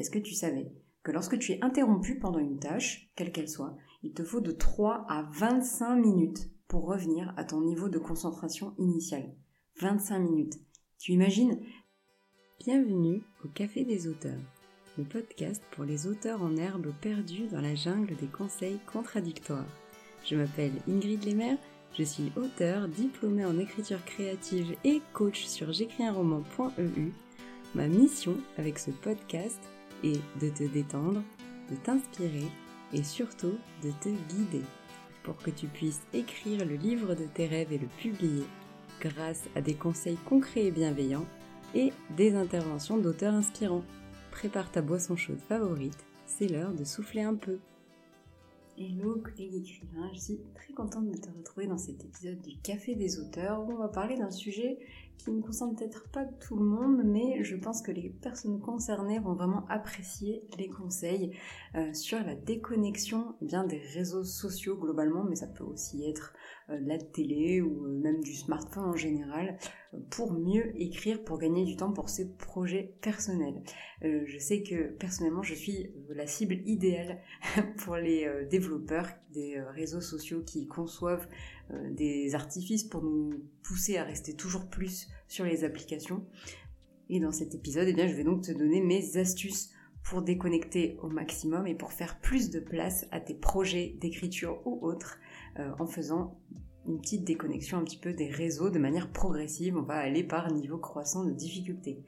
Est-ce que tu savais que lorsque tu es interrompu pendant une tâche, quelle qu'elle soit, il te faut de 3 à 25 minutes pour revenir à ton niveau de concentration initial? 25 minutes. Tu imagines? Bienvenue au Café des auteurs, le podcast pour les auteurs en herbe perdus dans la jungle des conseils contradictoires. Je m'appelle Ingrid Lemaire, je suis auteur, diplômée en écriture créative et coach sur j'écrisunroman.eu. Ma mission avec ce podcast est de te détendre, de t'inspirer et surtout de te guider pour que tu puisses écrire le livre de tes rêves et le publier grâce à des conseils concrets et bienveillants et des interventions d'auteurs inspirants. Prépare ta boisson chaude favorite, c'est l'heure de souffler un peu. Hello collègue écrivain, je suis très contente de te retrouver dans cet épisode du Café des auteurs où on va parler d'un sujet qui ne concerne peut-être pas tout le monde, mais je pense que les personnes concernées vont vraiment apprécier les conseils euh, sur la déconnexion eh bien des réseaux sociaux globalement, mais ça peut aussi être de la télé ou euh, même du smartphone en général, pour mieux écrire, pour gagner du temps pour ses projets personnels. je sais que personnellement, je suis la cible idéale pour les développeurs des réseaux sociaux qui conçoivent des artifices pour nous pousser à rester toujours plus sur les applications. Et dans cet épisode, eh je vais donc te donner mes astuces pour déconnecter au maximum et pour faire plus de place à tes projets d'écriture ou autres euh, en faisant une petite déconnexion un petit peu des réseaux de manière progressive. On va aller par niveau croissant de difficulté.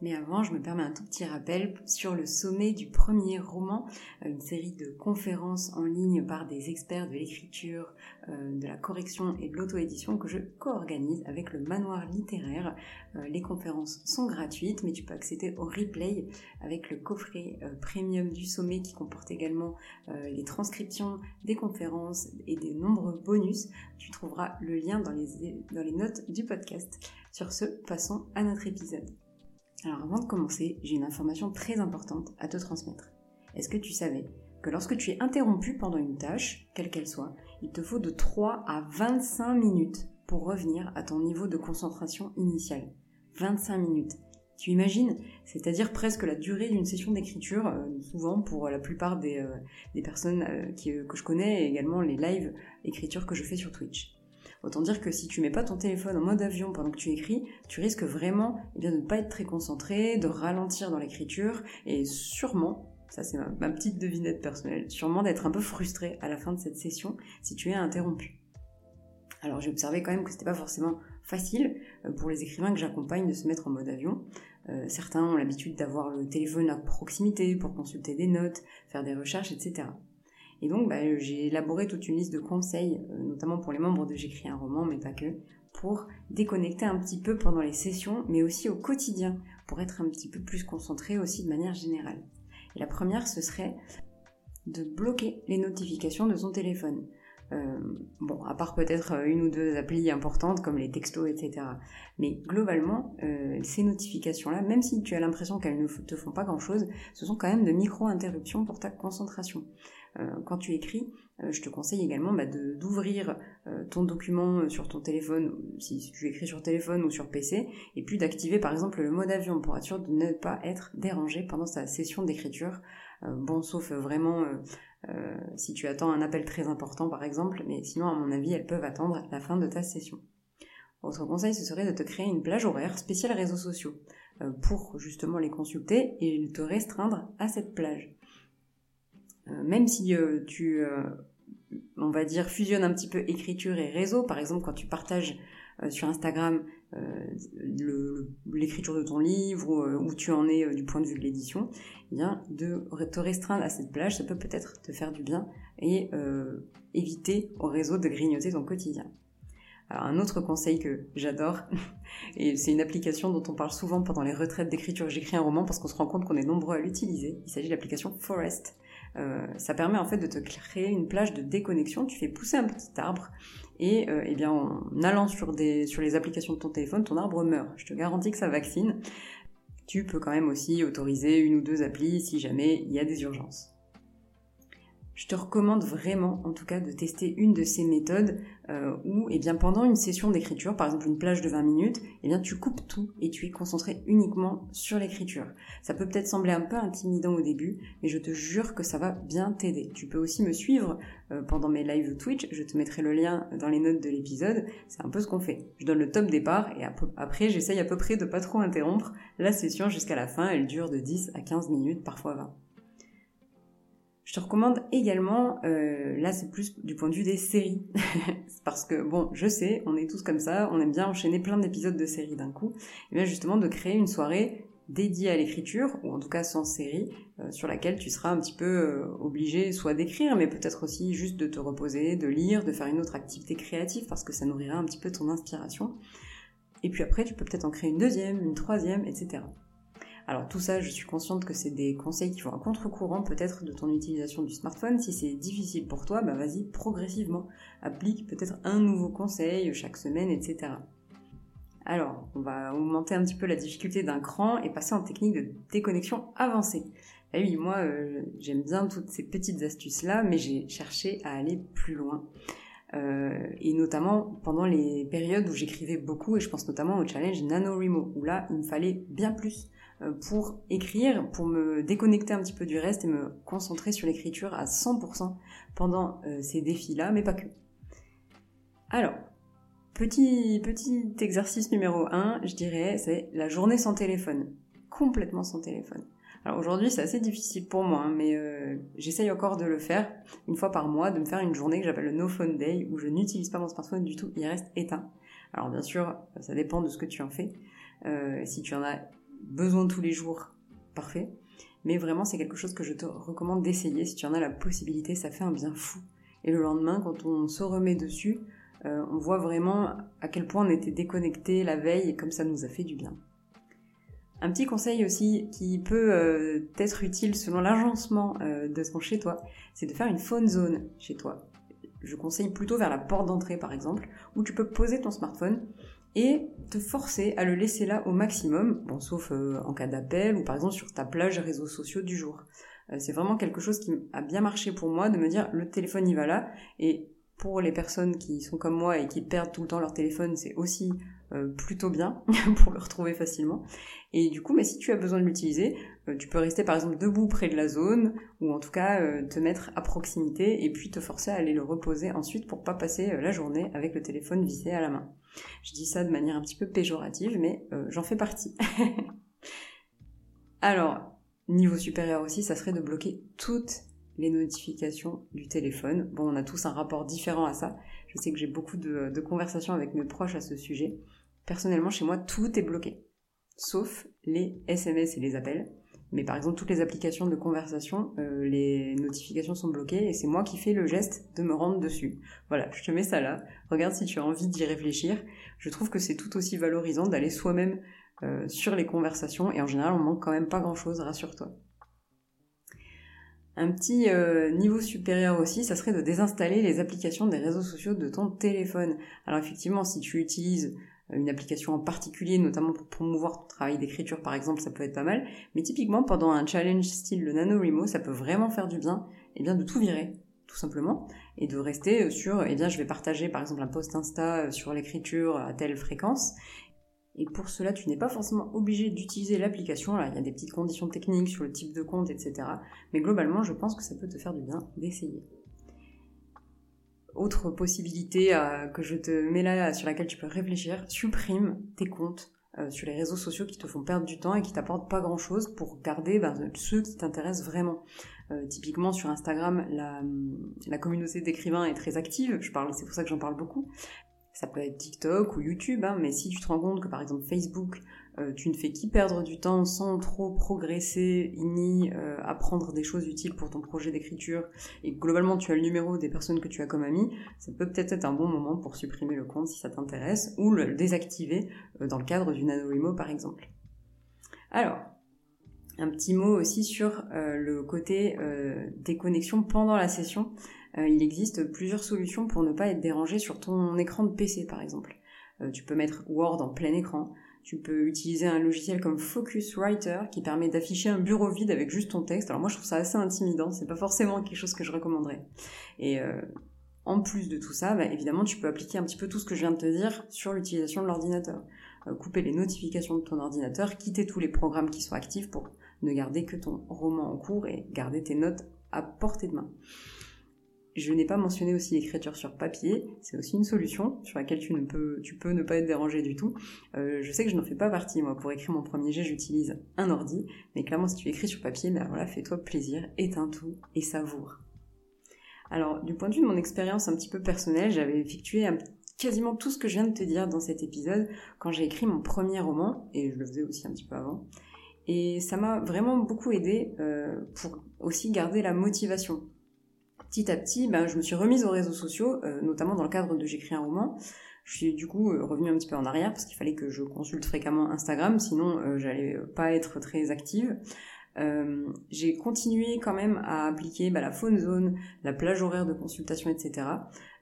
Mais avant, je me permets un tout petit rappel sur le sommet du premier roman, euh, une série de conférences en ligne par des experts de l'écriture, euh, de la correction et de l'auto-édition que je co-organise avec le manoir littéraire. Euh, les conférences sont gratuites, mais tu peux accéder au replay avec le coffret premium du sommet qui comporte également les transcriptions des conférences et des nombreux bonus. Tu trouveras le lien dans les, dans les notes du podcast. Sur ce, passons à notre épisode. Alors avant de commencer, j'ai une information très importante à te transmettre. Est-ce que tu savais que lorsque tu es interrompu pendant une tâche, quelle qu'elle soit, il te faut de 3 à 25 minutes pour revenir à ton niveau de concentration initial? 25 minutes. Tu imagines? C'est-à-dire presque la durée d'une session d'écriture, euh, souvent pour la plupart des, euh, personnes euh, que je connais et également les live écritures que je fais sur Twitch. Autant dire que si tu mets pas ton téléphone en mode avion pendant que tu écris, tu risques vraiment eh bien, de ne pas être très concentré, de ralentir dans l'écriture et sûrement, ça c'est ma, petite devinette personnelle, sûrement d'être un peu frustré à la fin de cette session si tu es interrompu. Alors j'ai observé quand même que c'était pas forcément facile euh, pour les écrivains que j'accompagne de se mettre en mode avion. Euh, certains ont l'habitude d'avoir le téléphone à proximité pour consulter des notes, faire des recherches, etc. Et donc, bah, j'ai élaboré toute une liste de conseils, euh, notamment pour les membres de J'écris un roman, mais pas que, pour déconnecter un petit peu pendant les sessions, mais aussi au quotidien, pour être un petit peu plus concentré aussi de manière générale. Et la première, ce serait de bloquer les notifications de son téléphone. Euh, bon, à part peut-être une ou deux applis importantes comme les textos, etc. Mais globalement, euh, ces notifications-là, même si tu as l'impression qu'elles ne te font pas grand-chose, ce sont quand même de micro-interruptions pour ta concentration. Euh, quand tu écris, euh, je te conseille également bah, d'ouvrir euh, ton document sur ton téléphone, si tu écris sur téléphone ou sur PC, et puis d'activer par exemple le mode avion pour être sûr de ne pas être dérangé pendant sa session d'écriture. bon, sauf vraiment si tu attends un appel très important par exemple, mais sinon à mon avis elles peuvent attendre la fin de ta session. Autre conseil, ce serait de te créer une plage horaire spéciale réseaux sociaux pour justement les consulter et te restreindre à cette plage. Euh, même si euh, tu, euh, on va dire, fusionnes un petit peu écriture et réseau, par exemple quand tu partages sur Instagram l'écriture de ton livre ou où tu en es du point de vue de l'édition, eh de te restreindre à cette plage, ça peut peut-être te faire du bien et éviter au réseau de grignoter ton quotidien. Un autre conseil que j'adore, et c'est une application dont on parle souvent pendant les retraites d'écriture, j'écris un roman parce qu'on se rend compte qu'on est nombreux à l'utiliser, il s'agit de l'application Forest. Euh, ça permet en fait de te créer une plage de déconnexion. Tu fais pousser un petit arbre et euh, eh bien en allant sur, des, sur les applications de ton téléphone, ton arbre meurt. Je te garantis que ça vaccine. Tu peux quand même aussi autoriser une ou deux applis si jamais il y a des urgences. Je te recommande vraiment, en tout cas, de tester une de ces méthodes euh, où, eh bien, pendant une session d'écriture, par exemple une plage de 20 minutes, eh bien, tu coupes tout et tu es concentré uniquement sur l'écriture. Ça peut peut-être sembler un peu intimidant au début, mais je te jure que ça va bien t'aider. Tu peux aussi me suivre euh, pendant mes lives Twitch, je te mettrai le lien dans les notes de l'épisode. C'est un peu ce qu'on fait. Je donne le top départ et après, j'essaye à peu près de pas trop interrompre la session jusqu'à la fin. Elle dure de 10 à 15 minutes, parfois 20. Je te recommande également, euh, là c'est plus du point de vue des séries, parce que bon, je sais, on est tous comme ça, on aime bien enchaîner plein d'épisodes de séries d'un coup, et bien justement de créer une soirée dédiée à l'écriture, ou en tout cas sans série, euh, sur laquelle tu seras un petit peu euh, obligé soit d'écrire, mais peut-être aussi juste de te reposer, de lire, de faire une autre activité créative, parce que ça nourrira un petit peu ton inspiration. Et puis après, tu peux peut-être en créer une deuxième, une troisième, etc. Alors tout ça, je suis consciente que c'est des conseils qui vont à contre-courant peut-être de ton utilisation du smartphone. Si c'est difficile pour toi, bah vas-y progressivement. Applique peut-être un nouveau conseil chaque semaine, etc. Alors, on va augmenter un petit peu la difficulté d'un cran et passer en technique de déconnexion avancée. Eh oui, moi, euh, j'aime bien toutes ces petites astuces-là, mais j'ai cherché à aller plus loin. Euh, et notamment pendant les périodes où j'écrivais beaucoup, et je pense notamment au challenge NaNoWriMo, où là, il me fallait bien plus euh, pour écrire, pour me déconnecter un petit peu du reste et me concentrer sur l'écriture à 100% pendant euh, ces défis-là, mais pas que. Alors, petit, petit exercice numéro 1, je dirais, c'est la journée sans téléphone. Complètement sans téléphone. Alors aujourd'hui, c'est assez difficile pour moi, hein, mais euh, j'essaye encore de le faire une fois par mois, de me faire une journée que j'appelle le No Phone Day, où je n'utilise pas mon smartphone du tout, il reste éteint. Alors bien sûr, ça dépend de ce que tu en fais. si tu en as besoin tous les jours, parfait. Mais vraiment, c'est quelque chose que je te recommande d'essayer. Si tu en as la possibilité, ça fait un bien fou. Et le lendemain, quand on se remet dessus, euh, on voit vraiment à quel point on était déconnecté la veille et comme ça nous a fait du bien. Un petit conseil aussi qui peut euh, être utile selon l'agencement euh, de son chez toi, c'est de faire une phone zone chez toi. Je conseille plutôt vers la porte d'entrée par exemple, où tu peux poser ton smartphone et te forcer à le laisser là au maximum, sauf euh, en cas d'appel ou par exemple sur ta plage réseaux sociaux du jour. Euh, c'est vraiment quelque chose qui a bien marché pour moi de me dire le téléphone il va là et pour les personnes qui sont comme moi et qui perdent tout le temps leur téléphone, c'est aussi euh, plutôt bien pour le retrouver facilement. Et du coup, mais si tu as besoin de l'utiliser, tu peux rester par exemple debout près de la zone ou en tout cas te mettre à proximité et puis te forcer à aller le reposer ensuite pour pas passer la journée avec le téléphone vissé à la main. Je dis ça de manière un petit peu péjorative, mais j'en fais partie. Alors, niveau supérieur aussi, ça serait de bloquer toutes les notifications du téléphone. Bon, on a tous un rapport différent à ça. Je sais que j'ai beaucoup de, de conversations avec mes proches à ce sujet. Personnellement, chez moi, tout est bloqué, sauf les SMS et les appels. Mais par exemple, toutes les applications de conversation, euh, les notifications sont bloquées et c'est moi qui fais le geste de me rendre dessus. Voilà, je te mets ça là. Regarde si tu as envie d'y réfléchir. Je trouve que c'est tout aussi valorisant d'aller soi-même euh, sur les conversations et en général, on manque quand même pas grand-chose, rassure-toi. Un petit euh, niveau supérieur aussi, ça serait de désinstaller les applications des réseaux sociaux de ton téléphone. Alors effectivement, si tu utilises une application en particulier, notamment pour promouvoir ton travail d'écriture par exemple, ça peut être pas mal. Mais typiquement, pendant un challenge style le NaNoWriMo, ça peut vraiment faire du bien, et eh bien de tout virer, tout simplement, et de rester sur, eh bien je vais partager par exemple un post Insta euh, sur l'écriture à telle fréquence, et pour cela, tu n'es pas forcément obligé d'utiliser l'application. Il y a des petites conditions techniques sur le type de compte, etc. Mais globalement, je pense que ça peut te faire du bien d'essayer. Autre possibilité euh, que je te mets là, sur laquelle tu peux réfléchir, supprime tes comptes euh, sur les réseaux sociaux qui te font perdre du temps et qui t'apportent pas grand chose pour garder ben, ceux qui t'intéressent vraiment. Euh, typiquement sur Instagram, la, communauté d'écrivains est très active, je parle, c'est pour ça que j'en parle beaucoup. Ça peut être TikTok ou YouTube, hein, mais si tu te rends compte que par exemple Facebook euh, tu ne fais qu'y perdre du temps sans trop progresser ni euh, apprendre des choses utiles pour ton projet d'écriture et globalement tu as le numéro des personnes que tu as comme amis, ça peut peut-être être un bon moment pour supprimer le compte si ça t'intéresse ou le désactiver euh, dans le cadre du NaNoWriMo par exemple. Alors, un petit mot aussi sur le côté déconnexion pendant la session. il existe plusieurs solutions pour ne pas être dérangé sur ton écran de PC par exemple. tu peux mettre Word en plein écran, Tu peux utiliser un logiciel comme Focuswriter qui permet d'afficher un bureau vide avec juste ton texte. Alors moi je trouve ça assez intimidant, c'est pas forcément quelque chose que je recommanderais. Et euh, en plus de tout ça, bah, évidemment tu peux appliquer un petit peu tout ce que je viens de te dire sur l'utilisation de l'ordinateur. Euh, couper les notifications de ton ordinateur, quitter tous les programmes qui sont actifs pour ne garder que ton roman en cours et garder tes notes à portée de main. Je n'ai pas mentionné aussi l'écriture sur papier, c'est aussi une solution sur laquelle tu, ne peux, ne pas être dérangé du tout. Euh, je sais que je n'en fais pas partie, moi, pour écrire mon premier jet, j'utilise un ordi, mais clairement, si tu écris sur papier, ben voilà, fais-toi plaisir, éteins tout et savoure. Alors, du point de vue de mon expérience un petit peu personnelle, j'avais effectué quasiment tout ce que je viens de te dire dans cet épisode quand j'ai écrit mon premier roman, et je le faisais aussi un petit peu avant. Et ça m'a vraiment beaucoup aidé euh, pour aussi garder la motivation petit à petit, ben, je me suis remise aux réseaux sociaux, euh, notamment dans le cadre de J'écris un roman. Je suis du coup euh, revenue un petit peu en arrière parce qu'il fallait que je consulte fréquemment Instagram, sinon euh, j'allais pas être très active. j'ai continué quand même à appliquer bah, la phone zone, la plage horaire de consultation, etc.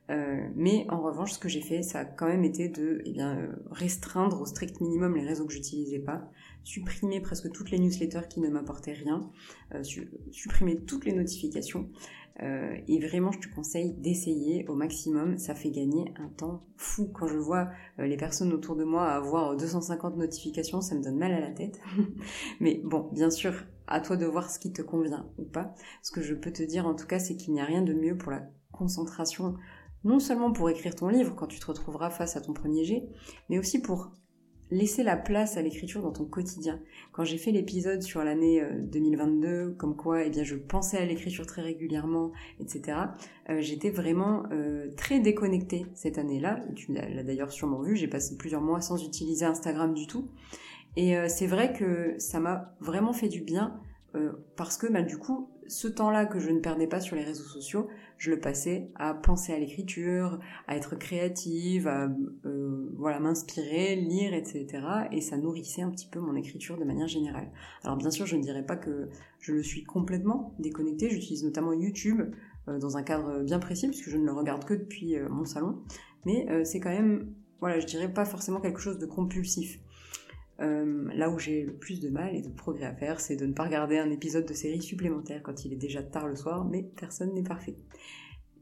mais en revanche, ce que j'ai fait, ça a quand même été de eh bien, restreindre au strict minimum les réseaux que j'utilisais pas, supprimer presque toutes les newsletters qui ne m'apportaient rien, supprimer toutes les notifications, euh, et vraiment, je te conseille d'essayer au maximum. Ça fait gagner un temps fou. Quand je vois euh, les personnes autour de moi avoir 250 notifications, ça me donne mal à la tête. Mais bon, bien sûr, à toi de voir ce qui te convient ou pas. Ce que je peux te dire en tout cas, c'est qu'il n'y a rien de mieux pour la concentration, non seulement pour écrire ton livre quand tu te retrouveras face à ton premier jet, mais aussi pour laisser la place à l'écriture dans ton quotidien. Quand j'ai fait l'épisode sur l'année 2022, euh, comme quoi eh bien, je pensais à l'écriture très régulièrement, etc., euh, j'étais vraiment euh, très déconnectée cette année-là. Tu l'as d'ailleurs sûrement vu, j'ai passé plusieurs mois sans utiliser Instagram du tout. Et c'est vrai que ça m'a vraiment fait du bien parce que bah, du coup, ce temps-là que je ne perdais pas sur les réseaux sociaux, je le passais à penser à l'écriture, à être créative, à euh, voilà m'inspirer, lire, etc. Et ça nourrissait un petit peu mon écriture de manière générale. Alors bien sûr, je ne dirais pas que je le suis complètement déconnectée. J'utilise notamment YouTube euh, dans un cadre bien précis puisque je ne le regarde que depuis euh, mon salon. Mais c'est quand même, voilà, je dirais pas forcément quelque chose de compulsif. Euh, là où j'ai le plus de mal et de progrès à faire, c'est de ne pas regarder un épisode de série supplémentaire quand il est déjà tard le soir, mais personne n'est parfait.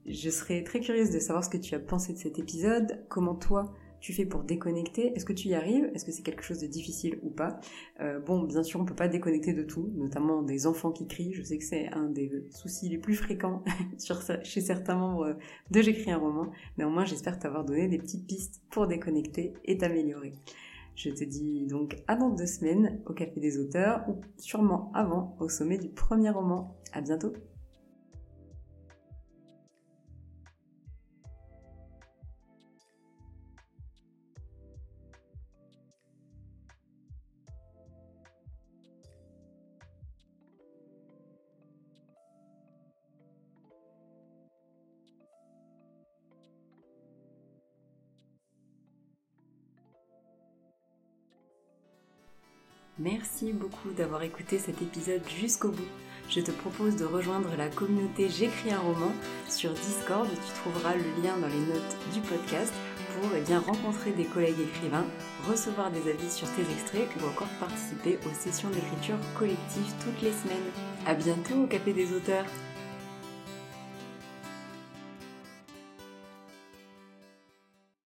Je serais très curieuse de savoir ce que tu as pensé de cet épisode, comment toi tu fais pour déconnecter, est-ce que tu y arrives, est-ce que c'est quelque chose de difficile ou pas? Euh, bon, bien sûr, on peut pas déconnecter de tout, notamment des enfants qui crient, je sais que c'est un des soucis les plus fréquents chez certains membres de J'écris un roman, néanmoins j'espère t'avoir donné des petites pistes pour déconnecter et t'améliorer. Je te dis donc dans deux semaines au Café des auteurs ou sûrement avant au sommet du premier roman. À bientôt! Merci beaucoup d'avoir écouté cet épisode jusqu'au bout. Je te propose de rejoindre la communauté J'écris un roman sur Discord. Tu trouveras le lien dans les notes du podcast pour eh bien, rencontrer des collègues écrivains, recevoir des avis sur tes extraits ou encore participer aux sessions d'écriture collective toutes les semaines. À bientôt au Café des auteurs!